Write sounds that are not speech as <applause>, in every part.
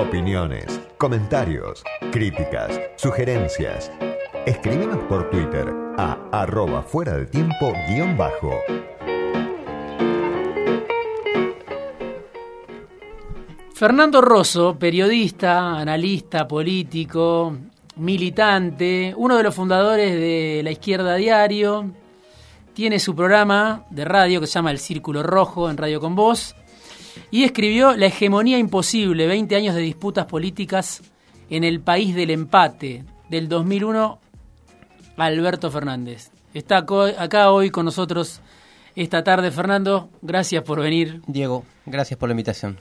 Opiniones, comentarios, críticas, sugerencias. Escríbenos por Twitter a arroba fuera del tiempo guion bajo. Fernando Rosso, periodista, analista, político, militante, uno de los fundadores de La Izquierda Diario, tiene su programa de radio que se llama El Círculo Rojo en Radio con Voz y escribió La hegemonía imposible, 20 años de disputas políticas en el país del empate, del 2001 Alberto Fernández. Está acá hoy con nosotros esta tarde, Fernando. Gracias por venir. Diego, gracias por la invitación.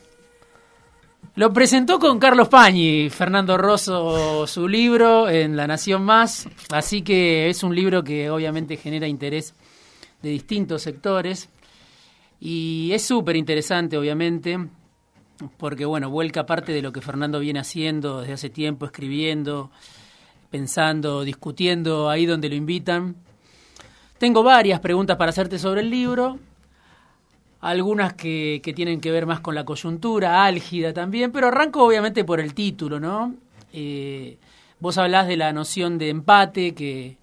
Lo presentó con Carlos Pañi, Fernando Rosso, su libro en La Nación Más, así que es un libro que obviamente genera interés de distintos sectores y es súper interesante obviamente porque bueno, vuelca parte de lo que Fernando viene haciendo desde hace tiempo, escribiendo, pensando, discutiendo ahí donde lo invitan. Tengo varias preguntas para hacerte sobre el libro, algunas que, que tienen que ver más con la coyuntura, álgida también, pero arranco obviamente por el título, ¿no? Eh, vos hablás de la noción de empate que,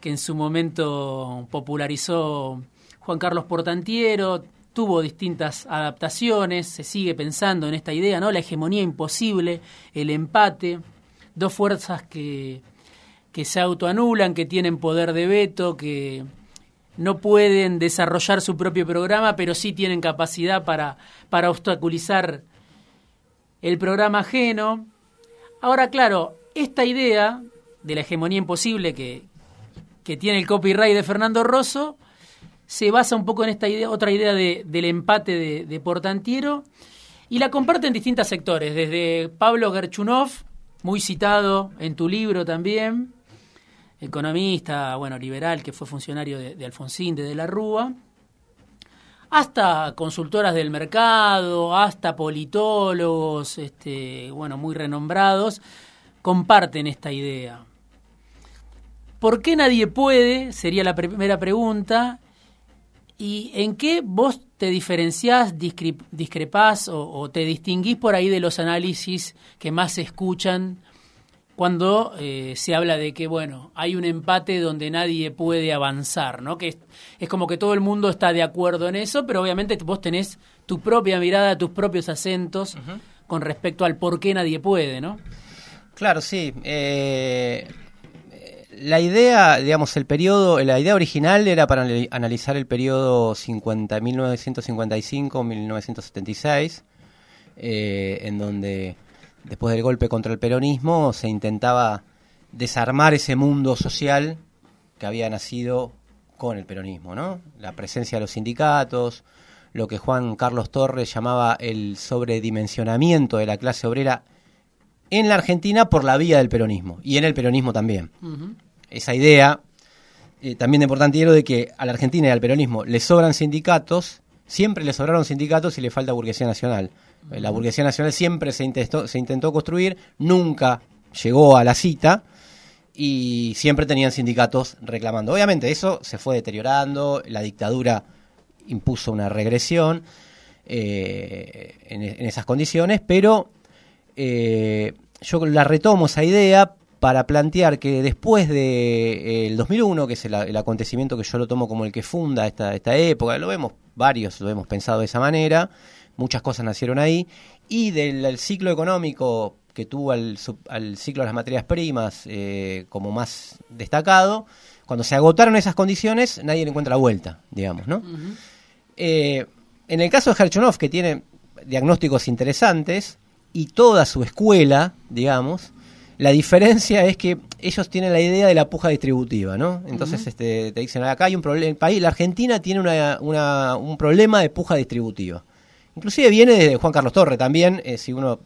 que en su momento popularizó Juan Carlos Portantiero, tuvo distintas adaptaciones, se sigue pensando en esta idea, ¿no? La hegemonía imposible, el empate, dos fuerzas que, que se autoanulan, que tienen poder de veto, que no pueden desarrollar su propio programa, pero sí tienen capacidad para, para obstaculizar el programa ajeno. Ahora, claro, esta idea de la hegemonía imposible que, que tiene el copyright de Fernando Rosso se basa un poco en esta idea, otra idea de, del empate de, de Portantiero y la comparte en distintos sectores, desde Pablo Gerchunov, muy citado en tu libro también, economista, bueno, liberal, que fue funcionario de, Alfonsín de, de la Rúa, hasta consultoras del mercado, hasta politólogos, este, bueno, muy renombrados, comparten esta idea. ¿Por qué nadie puede? Sería la primera pregunta. ¿Y en qué vos te diferenciás, discrepás o, o, te distinguís por ahí de los análisis que más se escuchan cuando eh, se habla de que, bueno, hay un empate donde nadie puede avanzar, ¿no? Que es, como que todo el mundo está de acuerdo en eso, pero obviamente vos tenés tu propia mirada, tus propios acentos con respecto al por qué nadie puede, ¿no? Claro, sí. Eh, la idea, digamos, el periodo, la idea original era para analizar el periodo 50, 1955-1976, eh, en donde después del golpe contra el peronismo, se intentaba desarmar ese mundo social que había nacido con el peronismo, ¿no? La presencia de los sindicatos, lo que Juan Carlos Torres llamaba el sobredimensionamiento de la clase obrera en la Argentina por la vía del peronismo y en el peronismo también. Esa idea eh, también de Portantiero de que a la Argentina y al peronismo le sobran sindicatos, siempre le sobraron sindicatos y le falta burguesía nacional. Eh, la burguesía nacional siempre se intentó, se intentó construir, nunca llegó a la cita y siempre tenían sindicatos reclamando. Obviamente eso se fue deteriorando, la dictadura impuso una regresión eh, en, esas condiciones, pero eh, yo la retomo esa idea para plantear que después del de, 2001, que es el, acontecimiento que yo lo tomo como el que funda esta, esta época, lo vemos varios, lo hemos pensado de esa manera, muchas cosas nacieron ahí, y del ciclo económico que tuvo al, ciclo de las materias primas eh, como más destacado, cuando se agotaron esas condiciones, nadie le encuentra la vuelta, digamos, ¿no? Eh, en el caso de Herchonov, que tiene diagnósticos interesantes, y toda su escuela, digamos, la diferencia es que ellos tienen la idea de la puja distributiva, ¿no? Entonces este, te dicen, acá hay un problema, el país, la Argentina tiene una, un problema de puja distributiva. Inclusive viene de Juan Carlos Torre también, eh, si uno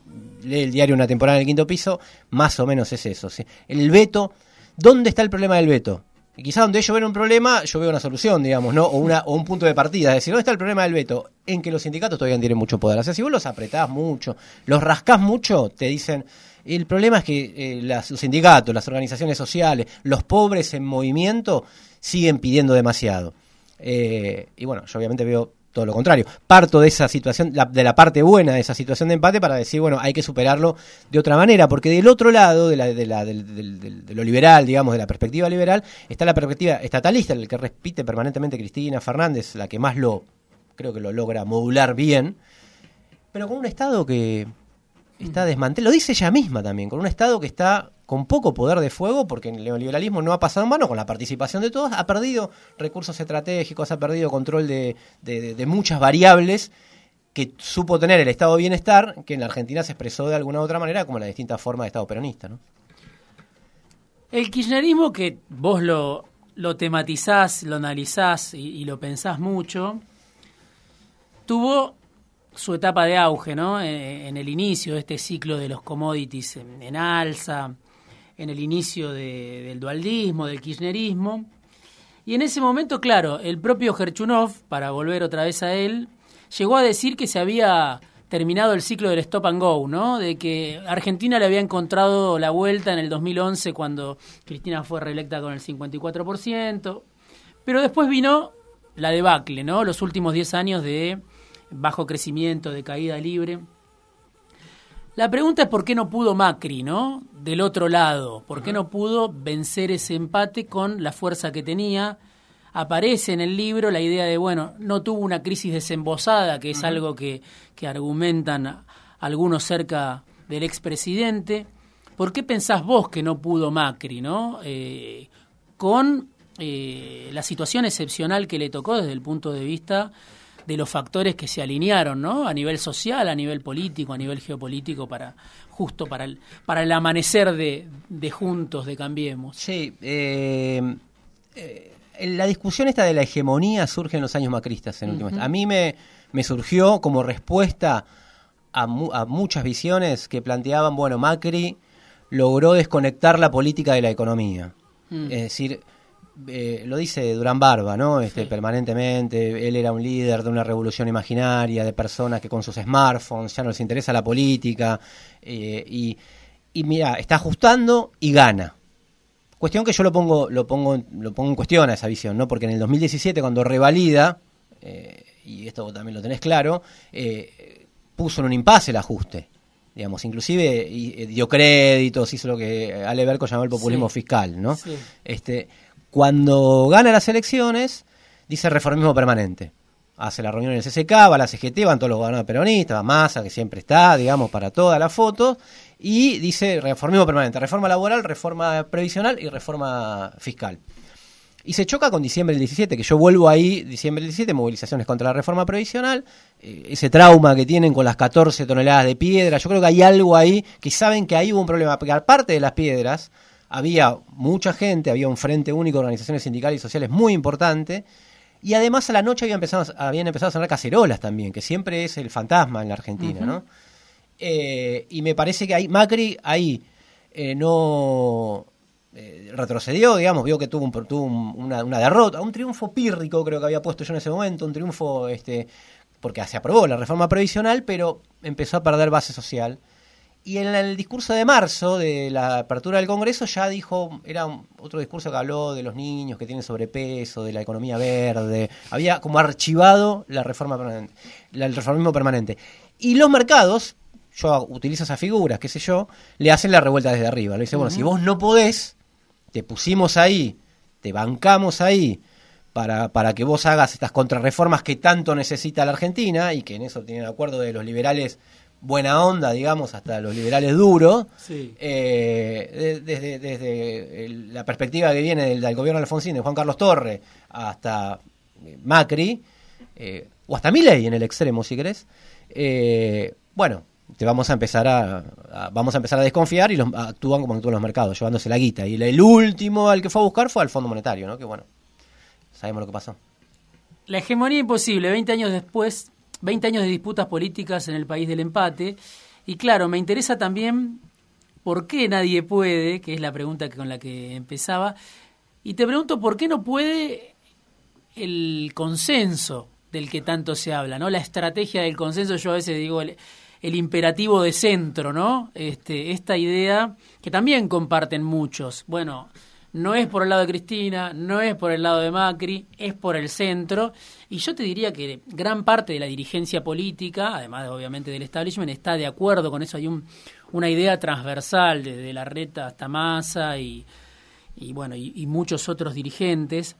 lee el diario Una temporada en el quinto piso, más o menos es eso. El veto, ¿dónde está el problema del veto? Y quizás donde ellos ven un problema, yo veo una solución, digamos, ¿no? O, una, o un punto de partida. Es decir, ¿dónde está el problema del veto? En que los sindicatos todavía tienen mucho poder. O sea, si vos los apretás mucho, los rascás mucho, te dicen, el problema es que eh, los sindicatos, las organizaciones sociales, los pobres en movimiento siguen pidiendo demasiado. Eh, y bueno, yo obviamente veo todo lo contrario. Parto de esa situación, de la parte buena de esa situación de empate para decir, bueno, hay que superarlo de otra manera, porque del otro lado, de, la, de, la, de, lo liberal, digamos, de la perspectiva liberal, está la perspectiva estatalista, el que repite permanentemente Cristina Fernández, la que más lo, creo que lo logra modular bien, pero con un Estado que está desmantelado, lo dice ella misma también, con un Estado que está con poco poder de fuego, porque el neoliberalismo no ha pasado en mano con la participación de todos, ha perdido recursos estratégicos, ha perdido control de, muchas variables que supo tener el estado de bienestar, que en la Argentina se expresó de alguna u otra manera como la distinta forma de estado peronista. El kirchnerismo que vos lo, lo tematizás, lo analizás y, lo pensás mucho, tuvo su etapa de auge, ¿no? Eh, en, el inicio de este ciclo de los commodities en alza, en el inicio del dualdismo, del kirchnerismo. Y en ese momento, claro, el propio Gerchunov, para volver otra vez a él, llegó a decir que se había terminado el ciclo del stop and go, ¿no? De que Argentina le había encontrado la vuelta en el 2011 cuando Cristina fue reelecta con el 54%, pero después vino la debacle, ¿no? Los últimos 10 años de bajo crecimiento, de caída libre. La pregunta es por qué no pudo Macri, ¿no? Del otro lado, ¿por qué no pudo vencer ese empate con la fuerza que tenía? Aparece en el libro la idea de, bueno, no tuvo una crisis desembosada, que es algo que, que argumentan algunos cerca del expresidente. ¿Por qué pensás vos que no pudo Macri, ¿no? Eh, con eh, la situación excepcional que le tocó desde el punto de vista de los factores que se alinearon, ¿no? A nivel social, a nivel político, a nivel geopolítico, para justo para el, para el amanecer de, de Juntos, de Cambiemos. Sí, eh, eh, la discusión esta de la hegemonía surge en los años macristas, en última A mí me, me surgió como respuesta a, a muchas visiones que planteaban, bueno, Macri logró desconectar la política de la economía. Mm. Es decir, eh, lo dice Durán Barba, ¿no? Este, Permanentemente, él era un líder de una revolución imaginaria, de personas que con sus smartphones ya no les interesa la política, eh, y, y mira, está ajustando y gana. Cuestión que yo lo pongo, lo pongo, lo pongo en cuestión a esa visión, ¿no? Porque en el 2017, cuando revalida, eh, y esto también lo tenés claro, puso en un impasse el ajuste digamos, inclusive dio créditos, hizo lo que Ale Berco llamó el populismo fiscal, ¿no? Este, cuando gana las elecciones, dice reformismo permanente. Hace la reunión en el CCK, va a la CGT, van todos los gobernadores peronistas, va Massa, que siempre está, digamos, para toda la foto, y dice reformismo permanente, reforma laboral, reforma previsional y reforma fiscal. Y se choca con diciembre del 17, que yo vuelvo ahí, diciembre del 17, movilizaciones contra la reforma previsional, eh, ese trauma que tienen con las 14 toneladas de piedra, yo creo que hay algo ahí que saben que ahí hubo un problema, porque aparte de las piedras, había mucha gente, había un frente único de organizaciones sindicales y sociales muy importante, y además a la noche habían empezado, habían empezado a sonar cacerolas también, que siempre es el fantasma en la Argentina, ¿no? Eh, y me parece que ahí, Macri ahí eh, no eh, retrocedió, digamos, vio que tuvo, un, tuvo una, una, derrota, un triunfo pírrico creo que había puesto yo en ese momento, un triunfo este porque se aprobó la reforma previsional, pero empezó a perder base social y en el discurso de marzo de la apertura del Congreso ya dijo, era otro discurso que habló de los niños que tienen sobrepeso, de la economía verde, había como archivado la reforma permanente, el reformismo permanente. Y los mercados, yo utilizo esas figuras, qué sé yo, le hacen la revuelta desde arriba. Le dice, bueno, si vos no podés, te pusimos ahí, te bancamos ahí, para, para que vos hagas estas contrarreformas que tanto necesita la Argentina y que en eso tienen acuerdo de los liberales buena onda, digamos, hasta los liberales duros, eh, desde, desde la perspectiva que viene del, gobierno de Alfonsín, de Juan Carlos Torre, hasta eh, Macri, eh, o hasta Milei en el extremo, si querés, bueno, te vamos a empezar a, vamos a empezar a desconfiar y los, actúan como actúan los mercados, llevándose la guita. Y el, último al que fue a buscar fue al Fondo Monetario, ¿no? Que bueno, sabemos lo que pasó. La hegemonía imposible, 20 años después 20 años de disputas políticas en el país del empate. Y claro, me interesa también por qué nadie puede, que es la pregunta con la que empezaba. Y te pregunto por qué no puede el consenso del que tanto se habla, ¿no? La estrategia del consenso, yo a veces digo el, imperativo de centro, ¿no? Este, esta idea que también comparten muchos. Bueno, no es por el lado de Cristina, no es por el lado de Macri, es por el centro. Y yo te diría que gran parte de la dirigencia política, además obviamente del establishment, está de acuerdo con eso. Hay un, una idea transversal desde la reta hasta Massa y, y bueno, y, muchos otros dirigentes.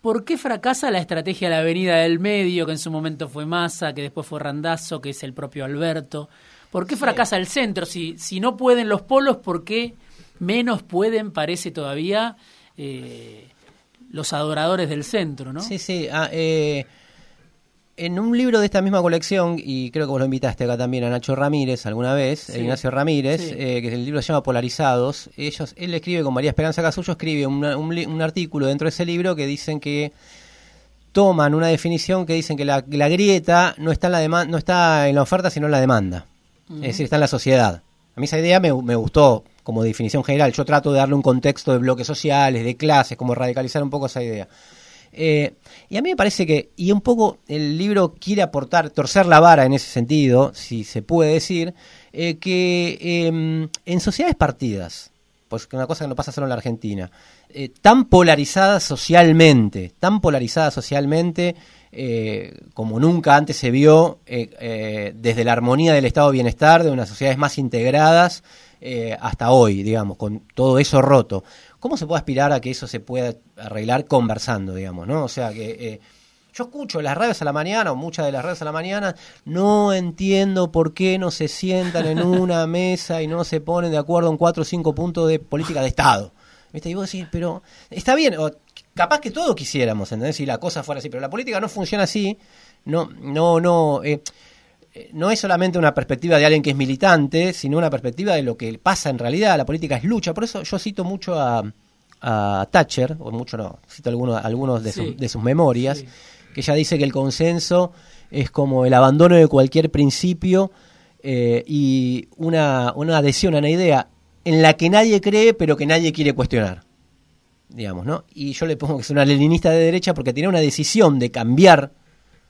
¿Por qué fracasa la estrategia de la Avenida del Medio, que en su momento fue Massa, que después fue Randazo, que es el propio Alberto? ¿Por qué fracasa el centro? Si, si no pueden los polos, ¿por qué menos pueden, parece todavía, eh, los adoradores del centro, ¿no? Sí, sí. Ah, eh, en un libro de esta misma colección, y creo que vos lo invitaste acá también a Nacho Ramírez alguna vez, Ignacio Ramírez, eh, que el libro se llama Polarizados, ellos, él escribe con María Esperanza Casullo, escribe un, artículo dentro de ese libro que dicen que toman una definición que dicen que la, grieta no está, en la no está en la oferta, sino en la demanda. Es decir, está en la sociedad. A mí esa idea me, me gustó como definición general. Yo trato de darle un contexto de bloques sociales, de clases, como radicalizar un poco esa idea. Eh, y a mí me parece que, y un poco el libro quiere aportar, torcer la vara en ese sentido, si se puede decir, eh, que em, en sociedades partidas, pues una cosa que no pasa solo en la Argentina, eh, tan polarizadas socialmente, tan polarizadas socialmente, como nunca antes se vio desde la armonía del estado de bienestar, de unas sociedades más integradas, hasta hoy, digamos, con todo eso roto. ¿Cómo se puede aspirar a que eso se pueda arreglar conversando, digamos, ¿no? O sea, que eh, yo escucho las redes a la mañana, o muchas de las redes a la mañana, no entiendo por qué no se sientan en <laughs> una mesa y no se ponen de acuerdo en cuatro o cinco puntos de política de Estado. ¿Viste? Y vos decís, pero está bien, capaz que todos quisiéramos, ¿entendés? Si la cosa fuera así, pero la política no funciona así, no, no, no. Eh, eh, no es solamente una perspectiva de alguien que es militante, sino una perspectiva de lo que pasa en realidad. La política es lucha. Por eso yo cito mucho a, Thatcher, o mucho no, cito algunos, algunos de, sus memorias, que ella dice que el consenso es como el abandono de cualquier principio eh, y una, una adhesión a una idea en la que nadie cree, pero que nadie quiere cuestionar. Digamos, ¿no? Y yo le pongo que es una leninista de derecha porque tiene una decisión de cambiar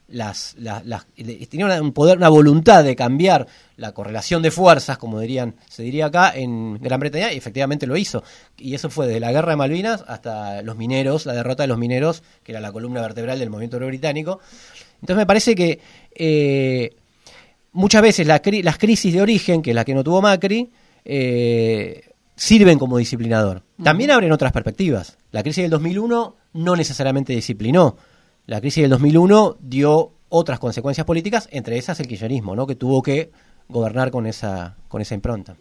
las, las, tenía un poder, una voluntad de cambiar la correlación de fuerzas, como dirían, se diría acá, en Gran Bretaña, y efectivamente lo hizo. Y eso fue desde la guerra de Malvinas hasta los mineros, la derrota de los mineros, que era la columna vertebral del movimiento británico. Entonces me parece que eh, muchas veces las crisis de origen, que es la que no tuvo Macri, eh, sirven como disciplinador. También abren otras perspectivas. La crisis del 2001 no necesariamente disciplinó la crisis del 2001 dio otras consecuencias políticas, entre esas el kirchnerismo, ¿no? que tuvo que gobernar con esa, con esa impronta.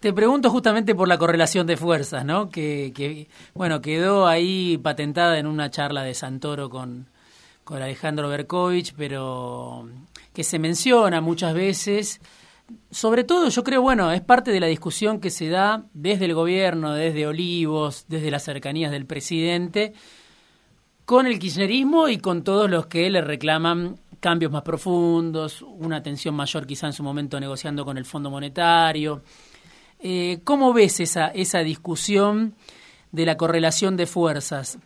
Te pregunto justamente por la correlación de fuerzas, ¿no? Que, bueno, quedó ahí patentada en una charla de Santoro con, con Alejandro Berkovich, pero que se menciona muchas veces. Sobre todo, yo creo, bueno, es parte de la discusión que se da desde el gobierno, desde Olivos, desde las cercanías del presidente, con el kirchnerismo y con todos los que le reclaman cambios más profundos, una atención mayor quizá en su momento negociando con el Fondo Monetario. Eh, ¿Cómo ves esa, esa discusión de la correlación de fuerzas?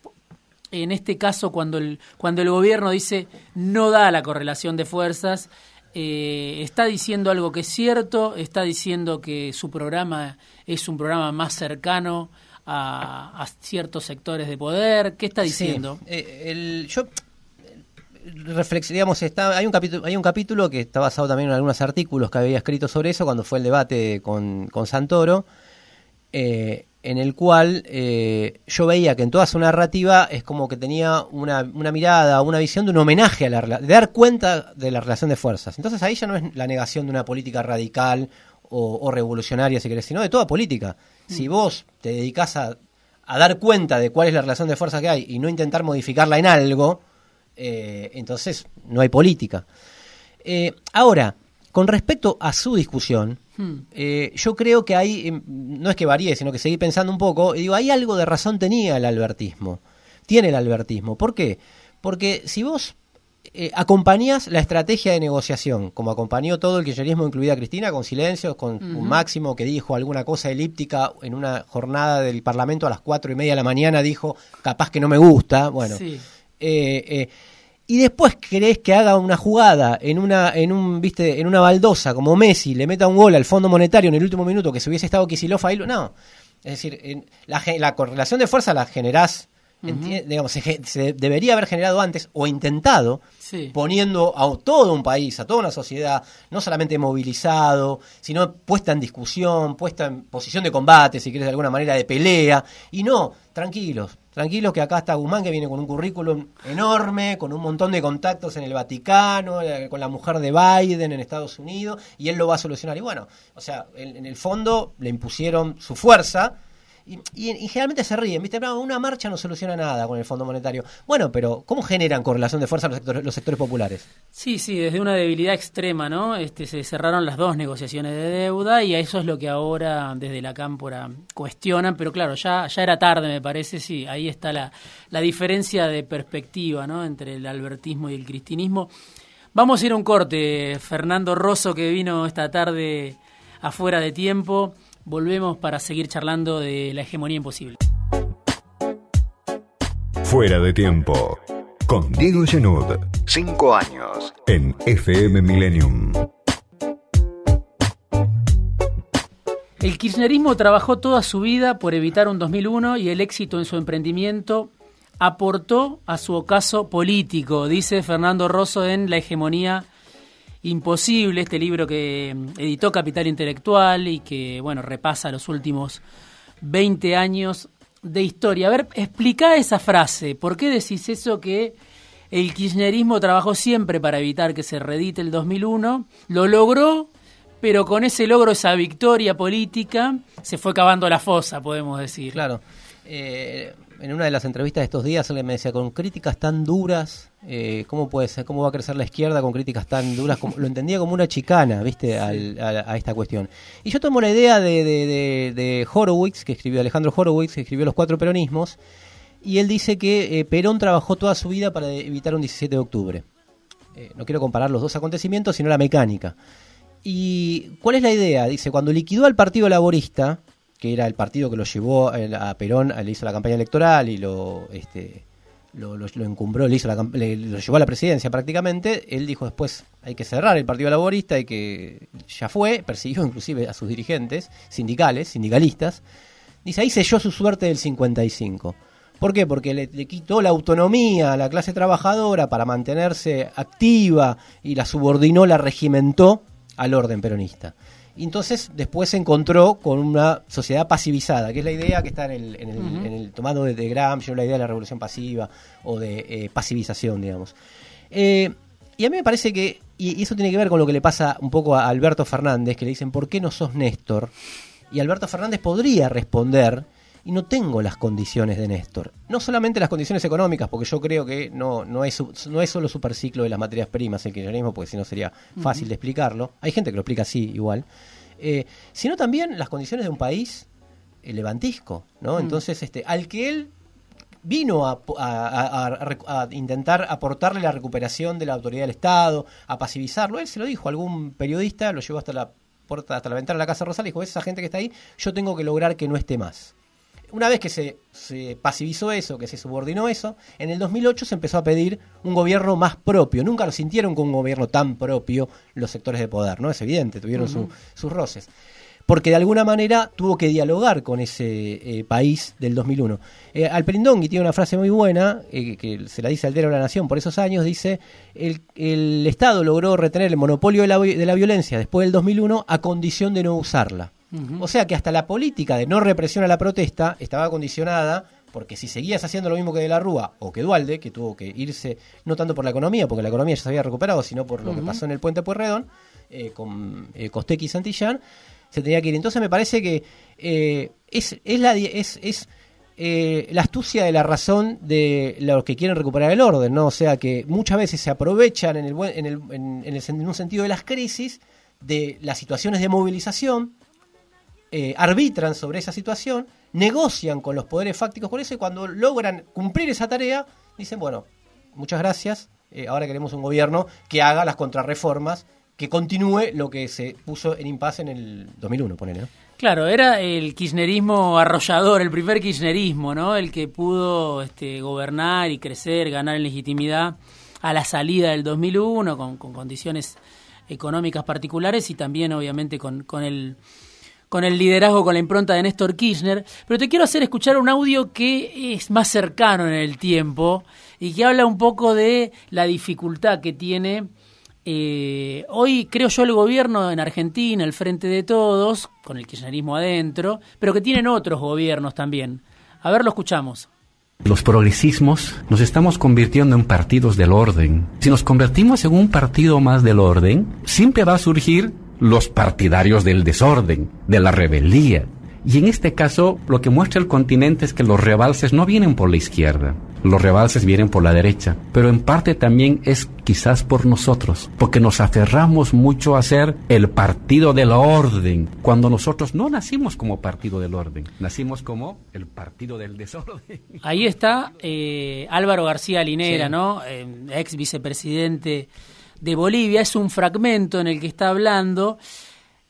En este caso, cuando el, cuando el gobierno dice no da la correlación de fuerzas, eh, está diciendo algo que es cierto, está diciendo que su programa es un programa más cercano a, ciertos sectores de poder? ¿Qué está diciendo? Eh, el, yo digamos, está, hay un capítulo, hay un capítulo que está basado también en algunos artículos que había escrito sobre eso cuando fue el debate con, con Santoro, eh, en el cual eh, yo veía que en toda su narrativa es como que tenía una, una mirada, una visión de un homenaje a la de dar cuenta de la relación de fuerzas. Entonces ahí ya no es la negación de una política radical o, revolucionaria, si querés, sino de toda política. Si mm. vos te dedicás a, dar cuenta de cuál es la relación de fuerza que hay y no intentar modificarla en algo, eh, entonces no hay política. Eh, ahora, con respecto a su discusión, hmm. eh, yo creo que hay, em, no es que varíe, sino que seguí pensando un poco, y digo, hay algo de razón tenía el albertismo, tiene el albertismo. ¿Por qué? Porque si vos eh, acompañas la estrategia de negociación, como acompañó todo el kirchnerismo, incluida Cristina, con silencios, con un máximo que dijo alguna cosa elíptica en una jornada del Parlamento a las cuatro y media de la mañana, dijo, capaz que no me gusta, bueno. Eh, eh, y después querés que haga una jugada en una, en un, viste, en una baldosa como Messi, le meta un gol al Fondo Monetario en el último minuto que se hubiese estado Kicillof ahí, no. Es decir, la, la correlación de fuerza la generás digamos, se, debería haber generado antes o intentado, poniendo a todo un país, a toda una sociedad, no solamente movilizado, sino puesta en discusión, puesta en posición de combate, si quieres de alguna manera, de pelea, y no, tranquilos, tranquilos que acá está Guzmán que viene con un currículum enorme, con un montón de contactos en el Vaticano, eh, con la mujer de Biden en Estados Unidos, y él lo va a solucionar. Y bueno, o sea, en el fondo le impusieron su fuerza, y, generalmente se ríen, ¿viste? una marcha no soluciona nada con el Fondo Monetario. Bueno, pero ¿cómo generan correlación de fuerza los sectores, los sectores populares? Sí, sí, desde una debilidad extrema, ¿no? Este, se cerraron las dos negociaciones de deuda y a eso es lo que ahora desde la cámpora cuestionan, pero claro, ya, ya era tarde, me parece, sí, ahí está la, la diferencia de perspectiva, ¿no? Entre el albertismo y el cristinismo. Vamos a ir a un corte, Fernando Rosso, que vino esta tarde afuera de tiempo. Volvemos para seguir charlando de la hegemonía imposible. Fuera de tiempo. Con Diego Genud. Cinco años. En FM Millennium. El kirchnerismo trabajó toda su vida por evitar un 2001 y el éxito en su emprendimiento aportó a su ocaso político, dice Fernando Rosso en La hegemonía Imposible, este libro que mm, editó Capital Intelectual y que, bueno, repasa los últimos 20 años de historia. A ver, explica esa frase. ¿Por qué decís eso que el kirchnerismo trabajó siempre para evitar que se redite el 2001? Lo logró, pero con ese logro, esa victoria política, se fue cavando la fosa, podemos decir. Claro. Eh, en una de las entrevistas de estos días alguien me decía, con críticas tan duras, eh, ¿cómo puede ser? ¿Cómo va a crecer la izquierda con críticas tan duras? Como, lo entendía como una chicana, ¿viste? a, esta cuestión. Y yo tomo la idea de, Horowitz, que escribió Alejandro Horowitz, que escribió Los Cuatro Peronismos, y él dice que eh, Perón trabajó toda su vida para evitar un 17 de octubre. Eh, no quiero comparar los dos acontecimientos, sino la mecánica. ¿Y cuál es la idea? Dice, cuando liquidó al Partido Laborista, que era el partido que lo llevó a Perón, le hizo la campaña electoral y lo, este, lo, encumbró, le hizo la, lo llevó a la presidencia prácticamente, él dijo después hay que cerrar el Partido Laborista y que ya fue, persiguió inclusive a sus dirigentes sindicales, sindicalistas, dice ahí selló su suerte del 55. ¿Por qué? Porque le, le, quitó la autonomía a la clase trabajadora para mantenerse activa y la subordinó, la regimentó al orden peronista. Y entonces después se encontró con una sociedad pasivizada, que es la idea que está en el, en el, tomado de, de, Gramsci, la idea de la revolución pasiva o de eh, pasivización, digamos. Eh, y a mí me parece que, y, eso tiene que ver con lo que le pasa un poco a Alberto Fernández, que le dicen, ¿por qué no sos Néstor? Y Alberto Fernández podría responder, y no tengo las condiciones de Néstor. No solamente las condiciones económicas, porque yo creo que no, no, es, no es solo superciclo de las materias primas el kirchnerismo, porque si no sería fácil de explicarlo. Hay gente que lo explica así igual. Eh, sino también las condiciones de un país eh, levantisco, ¿no? Entonces, este, al que él vino a, a, intentar aportarle la recuperación de la autoridad del Estado, a pasivizarlo, él se lo dijo, algún periodista lo llevó hasta la puerta, hasta la ventana de la Casa Rosal y dijo, esa gente que está ahí, yo tengo que lograr que no esté más. Una vez que se, pasivizó eso, que se subordinó eso, en el 2008 se empezó a pedir un gobierno más propio. Nunca lo sintieron con un gobierno tan propio los sectores de poder, ¿no? Es evidente, tuvieron sus roces. Porque de alguna manera tuvo que dialogar con ese eh, país del 2001. Eh, Alperindongui tiene una frase muy buena, eh, que se la dice al de la Nación por esos años, dice, el, el Estado logró retener el monopolio de la, de la violencia después del 2001 a condición de no usarla. O sea que hasta la política de no represión a la protesta estaba condicionada porque si seguías haciendo lo mismo que De la Rúa o que Dualde, que tuvo que irse no tanto por la economía, porque la economía ya se había recuperado, sino por lo que pasó en el puente Pueyrredón, eh, con eh, y Santillán, se tenía que ir. Entonces me parece que eh, es, es, la, es, es eh, la astucia de la razón de los que quieren recuperar el orden, ¿no? O sea que muchas veces se aprovechan en, el, en, el, en, el, en un sentido de las crisis, de las situaciones de movilización, eh, arbitran sobre esa situación, negocian con los poderes fácticos con eso y cuando logran cumplir esa tarea, dicen, bueno, muchas gracias, eh, ahora queremos un gobierno que haga las contrarreformas, que continúe lo que se puso en impasse en el 2001, ponele. Claro, era el kirchnerismo arrollador, el primer kirchnerismo, ¿no? El que pudo este, gobernar y crecer, ganar en legitimidad a la salida del 2001, con, con condiciones económicas particulares y también, obviamente, con el con el liderazgo, con la impronta de Néstor Kirchner, pero te quiero hacer escuchar un audio que es más cercano en el tiempo y que habla un poco de la dificultad que tiene eh, hoy creo yo el gobierno en Argentina, el Frente de Todos, con el kirchnerismo adentro, pero que tienen otros gobiernos también. A ver, lo escuchamos. Los progresismos nos estamos convirtiendo en partidos del orden. Si nos convertimos en un partido más del orden, siempre va a surgir los partidarios del desorden, de la rebeldía. Y en este caso, lo que muestra el continente es que los rebalses no vienen por la izquierda, los rebalses vienen por la derecha, pero en parte también es quizás por nosotros, porque nos aferramos mucho a ser el partido del orden, cuando nosotros no nacimos como partido del orden, nacimos como el partido del desorden. Ahí está eh, Álvaro García Linera, ¿no? Eh, ex vicepresidente de Bolivia, es un fragmento en el que está hablando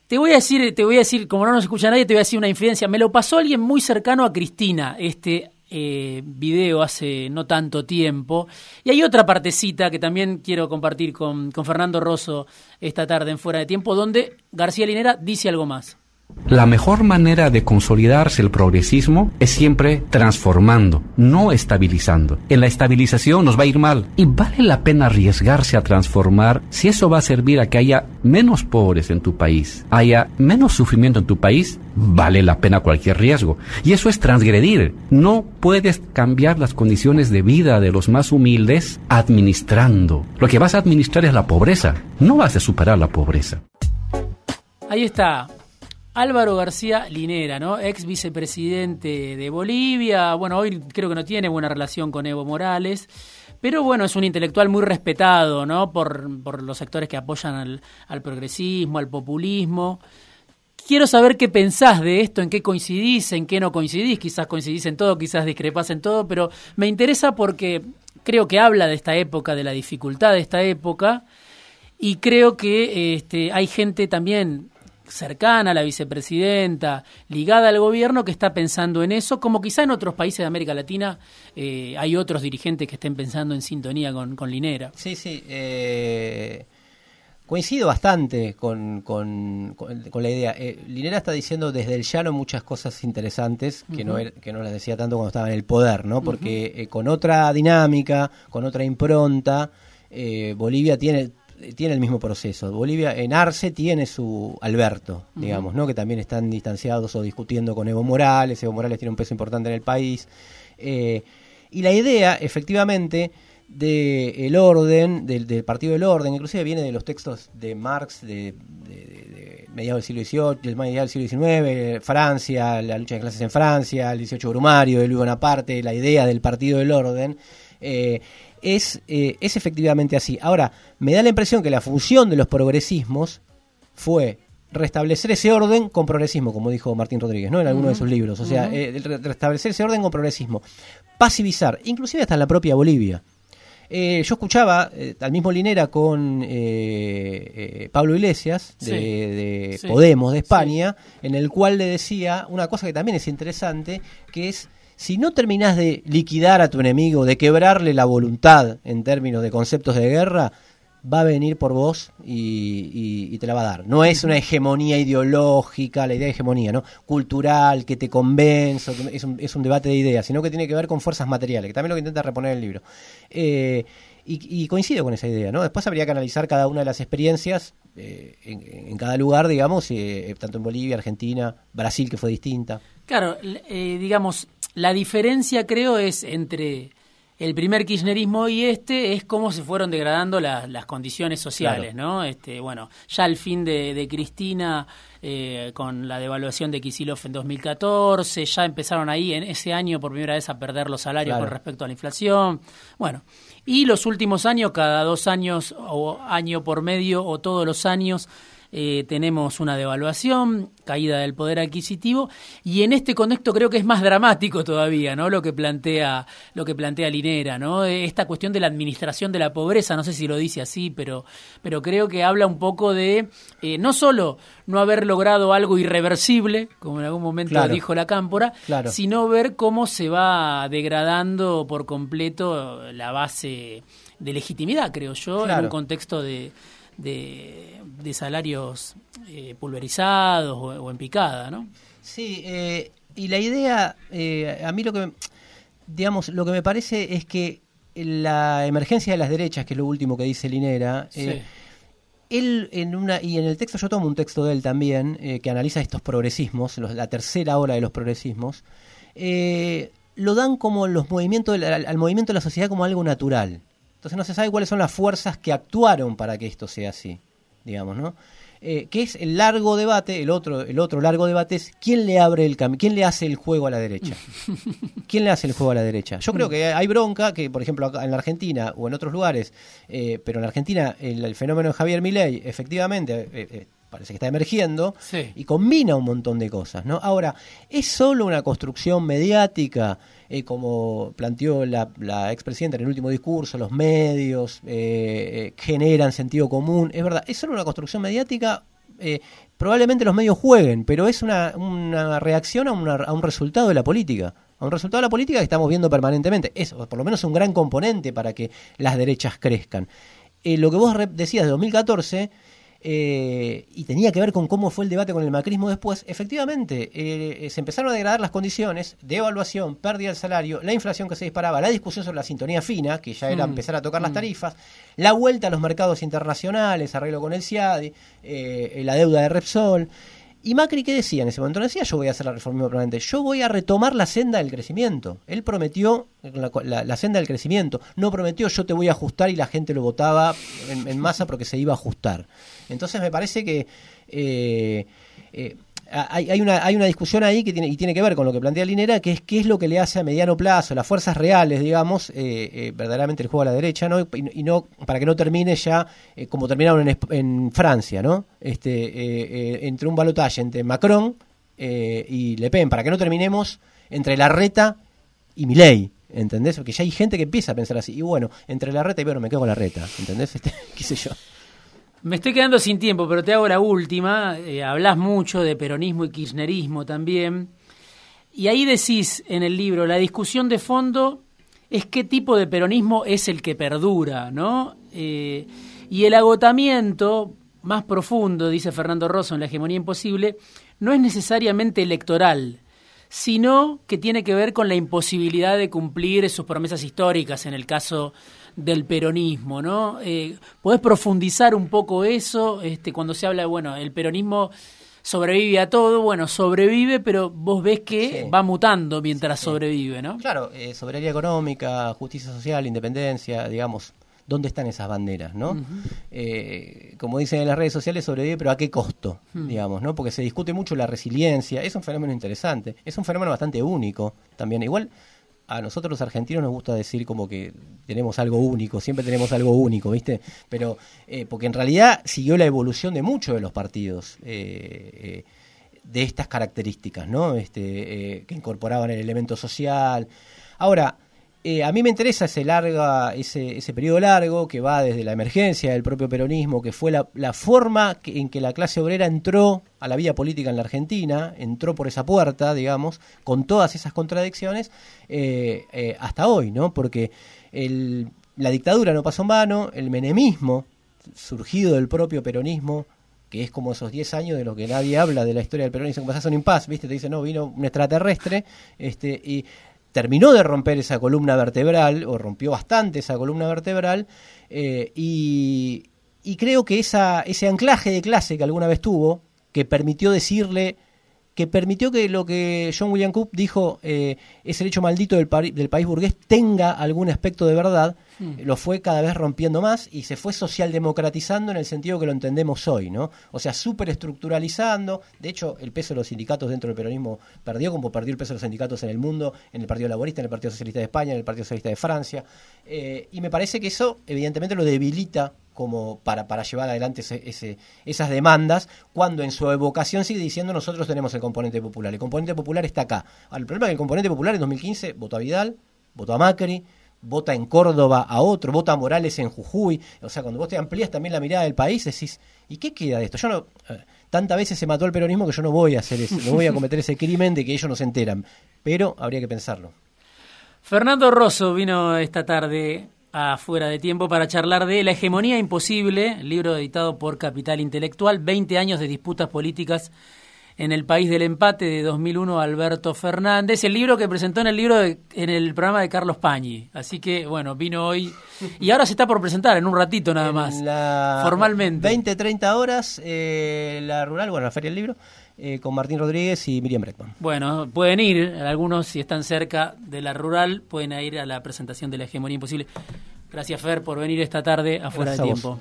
te voy a decir, te voy a decir, como no nos escucha nadie, te voy a decir una infidencia. Me lo pasó alguien muy cercano a Cristina, este eh, video hace no tanto tiempo. Y hay otra partecita que también quiero compartir con, con Fernando Rosso esta tarde en Fuera de Tiempo, donde García Linera dice algo más. La mejor manera de consolidarse el progresismo es siempre transformando, no estabilizando. En la estabilización nos va a ir mal y vale la pena arriesgarse a transformar si eso va a servir a que haya menos pobres en tu país, haya menos sufrimiento en tu país, vale la pena cualquier riesgo. Y eso es transgredir. No puedes cambiar las condiciones de vida de los más humildes administrando. Lo que vas a administrar es la pobreza, no vas a superar la pobreza. Ahí está, Álvaro García Linera, ¿no? Ex vicepresidente de Bolivia. Bueno, hoy creo que no tiene buena relación con Evo Morales. Pero bueno, es un intelectual muy respetado, ¿no? Por, por los sectores que apoyan al, al, progresismo, al populismo. Quiero saber qué pensás de esto, en qué coincidís, en qué no coincidís. Quizás coincidís en todo, quizás discrepás en todo, pero me interesa porque creo que habla de esta época, de la dificultad de esta época. Y creo que este, hay gente también cercana a la vicepresidenta, ligada al gobierno, que está pensando en eso, como quizá en otros países de América Latina eh, hay otros dirigentes que estén pensando en sintonía con, con Linera. Sí, sí. Eh, coincido bastante con, con, con, la idea. Eh, Linera está diciendo desde el llano muchas cosas interesantes que, no, que no las decía tanto cuando estaba en el poder, ¿no? Porque con otra dinámica, con otra impronta, Bolivia tiene tiene el mismo proceso. Bolivia en Arce tiene su Alberto, digamos, ¿no? que también están distanciados o discutiendo con Evo Morales. Evo Morales tiene un peso importante en el país. Eh, y la idea, efectivamente, del orden, del, Partido del Orden, inclusive viene de los textos de Marx de, mediados del siglo XVIII, mediados del siglo XIX, Francia, la lucha de clases en Francia, el 18 Brumario, de Luis Bonaparte, la idea del Partido del Orden. Eh, es, eh, es efectivamente así. Ahora, me da la impresión que la función de los progresismos fue restablecer ese orden con progresismo, como dijo Martín Rodríguez, ¿no? En alguno de sus libros. O sea, eh, restablecer ese orden con progresismo. Pasivizar, inclusive hasta en la propia Bolivia. Eh, yo escuchaba al mismo Linera con Pablo Iglesias de, Podemos de España, en el cual le decía una cosa que también es interesante, que es si no terminás de liquidar a tu enemigo, de quebrarle la voluntad en términos de conceptos de guerra, va a venir por vos y, te la va a dar. No es una hegemonía ideológica, la idea de hegemonía, ¿no? Cultural, que te convenzo, es un, es un debate de ideas, sino que tiene que ver con fuerzas materiales, que también lo que intenta reponer el libro. Eh, y, coincido con esa idea, ¿no? Después habría que analizar cada una de las experiencias eh, en, cada lugar, digamos, eh, tanto en Bolivia, Argentina, Brasil, que fue distinta. Claro, digamos, la diferencia creo es entre el primer kirchnerismo y este es cómo se fueron degradando las condiciones sociales, ¿no? Este, bueno, ya al fin de, Cristina eh, con la devaluación de Kisilov en 2014, ya empezaron ahí en ese año por primera vez a perder los salarios con respecto a la inflación. Bueno, y los últimos años, cada dos años o año por medio o todos los años, eh, tenemos una devaluación, caída del poder adquisitivo y en este contexto creo que es más dramático todavía, ¿no? Lo que plantea lo que plantea Linera, ¿no? Esta cuestión de la administración de la pobreza, no sé si lo dice así, pero pero creo que habla un poco de eh, no solo no haber logrado algo irreversible, como en algún momento dijo la cámpora, sino ver cómo se va degradando por completo la base de legitimidad, creo yo, en un contexto de de, de salarios eh, pulverizados o, en picada, ¿no? Sí, eh, y la idea, eh, a mí lo que, digamos, lo que me parece es que la emergencia de las derechas, que es lo último que dice Linera, él en una y en el texto yo tomo un texto de él también que analiza estos progresismos, la tercera ola de los progresismos, lo dan como los movimientos al movimiento de la sociedad como algo natural. Entonces no se sabe cuáles son las fuerzas que actuaron para que esto sea así, digamos, ¿no? Eh, que es el largo debate, el otro, el otro largo debate es quién le abre el camino, quién le hace el juego a la derecha. <laughs> ¿Quién le hace el juego a la derecha? Yo creo que hay bronca que, por ejemplo, acá en la Argentina o en otros lugares, eh, pero en la Argentina el, fenómeno de Javier Milei, efectivamente, eh, parece que está emergiendo y combina un montón de cosas, ¿no? Ahora, ¿es solo una construcción mediática, eh, como planteó la, la expresidenta en el último discurso, los medios eh, eh, generan sentido común? Es verdad, ¿es solo una construcción mediática? probablemente los medios jueguen, pero es una, una reacción a, a, un resultado de la política. A un resultado de la política que estamos viendo permanentemente. Es por lo menos un gran componente para que las derechas crezcan. lo que vos decías de 2014 eh, y tenía que ver con cómo fue el debate con el macrismo después, efectivamente, eh, se empezaron a degradar las condiciones de evaluación, pérdida del salario, la inflación que se disparaba, la discusión sobre la sintonía fina, que ya era mm. empezar a tocar las mm. tarifas, la vuelta a los mercados internacionales, arreglo con el CIADI, eh, la deuda de Repsol. ¿Y Macri qué decía en ese momento? No decía yo voy a hacer la reforma permanente, yo voy a retomar la senda del crecimiento. Él prometió la, senda del crecimiento, no prometió yo te voy a ajustar y la gente lo votaba en, masa porque se iba a ajustar. Entonces me parece que eh, eh, hay, una, hay una discusión ahí que tiene, y tiene que ver con lo que plantea Linera, que es qué es lo que le hace a mediano plazo, las fuerzas reales, digamos, eh, eh, verdaderamente el juego a la derecha, ¿no? Y, no para que no termine ya eh, como terminaron en, Francia, ¿no? Este, entre un balotaje entre Macron y Le Pen, para que no terminemos entre la reta y Milei. ¿Entendés? Porque ya hay gente que empieza a pensar así. Y bueno, entre la reta y bueno, me quedo con la reta. ¿Entendés? Este, <laughs> ¿Qué sé yo? Me estoy quedando sin tiempo, pero te hago la última. Eh, hablas mucho de peronismo y kirchnerismo también. Y ahí decís en el libro, la discusión de fondo es qué tipo de peronismo es el que perdura, ¿no? Eh, y el agotamiento más profundo, dice Fernando Rosso en La hegemonía imposible, no es necesariamente electoral, sino que tiene que ver con la imposibilidad de cumplir sus promesas históricas, en el caso del peronismo, ¿no? Eh, ¿Podés profundizar un poco eso este, cuando se habla de, bueno, el peronismo sobrevive a todo, bueno, sobrevive, pero vos ves que va mutando mientras sobrevive, ¿no? Claro, eh, soberanía económica, justicia social, independencia, digamos, ¿dónde están esas banderas, no? Eh, como dicen en las redes sociales, sobrevive, pero ¿a qué costo, hmm. digamos, no? Porque se discute mucho la resiliencia, es un fenómeno interesante, es un fenómeno bastante único también, igual a nosotros los argentinos nos gusta decir como que tenemos algo único, siempre tenemos algo único, ¿viste? Pero eh, porque en realidad siguió la evolución de muchos de los partidos eh, eh, de estas características, ¿no? Este, que incorporaban el elemento social. Ahora, eh, a mí me interesa ese, larga, ese, ese periodo largo que va desde la emergencia del propio peronismo, que fue la, forma en que la clase obrera entró a la vida política en la Argentina, entró por esa puerta, digamos, con todas esas contradicciones, eh, eh, hasta hoy, ¿no? Porque el, la dictadura no pasó en vano, el menemismo, surgido del propio peronismo, que es como esos 10 años de lo que nadie habla de la historia del peronismo, como pasa un impas, ¿viste? Te dicen, no, vino un extraterrestre, este, y terminó de romper esa columna vertebral, o rompió bastante esa columna vertebral, eh, y, creo que esa, ese anclaje de clase que alguna vez tuvo, que permitió decirle, que permitió que lo que John William Coop dijo, eh, ese hecho maldito del, del país burgués, tenga algún aspecto de verdad, Mm. lo fue cada vez rompiendo más y se fue socialdemocratizando en el sentido que lo entendemos hoy, ¿no? O sea, superestructuralizando. De hecho, el peso de los sindicatos dentro del peronismo perdió, como perdió el peso de los sindicatos en el mundo, en el Partido Laborista, en el Partido Socialista de España, en el Partido Socialista de Francia. Eh, y me parece que eso, evidentemente, lo debilita como para, para llevar adelante ese, esas demandas, cuando en su evocación sigue diciendo nosotros tenemos el componente popular. El componente popular está acá. el problema es que el componente popular en 2015 votó a Vidal, votó a Macri, vota en Córdoba a otro, vota a Morales en Jujuy. O sea, cuando vos te amplías también la mirada del país, decís, ¿y qué queda de esto? Yo no. Eh, tantas veces se mató el peronismo que yo no voy a hacer eso, no voy a cometer ese crimen de que ellos no se enteran. Pero habría que pensarlo. Fernando Rosso vino esta tarde. A Fuera de Tiempo para charlar de La hegemonía imposible, libro editado por Capital Intelectual, 20 años de disputas políticas en el país del empate de 2001 Alberto Fernández, el libro que presentó en el libro en el programa de Carlos Pañi. Así que bueno, vino hoy y ahora se está por presentar en un ratito nada más. formalmente. 20 30 horas eh, la rural, bueno, la Feria del Libro. Eh, con Martín Rodríguez y Miriam Bretman. Bueno, pueden ir, algunos si están cerca de la rural, pueden ir a la presentación de la hegemonía imposible. Gracias Fer por venir esta tarde afuera de tiempo.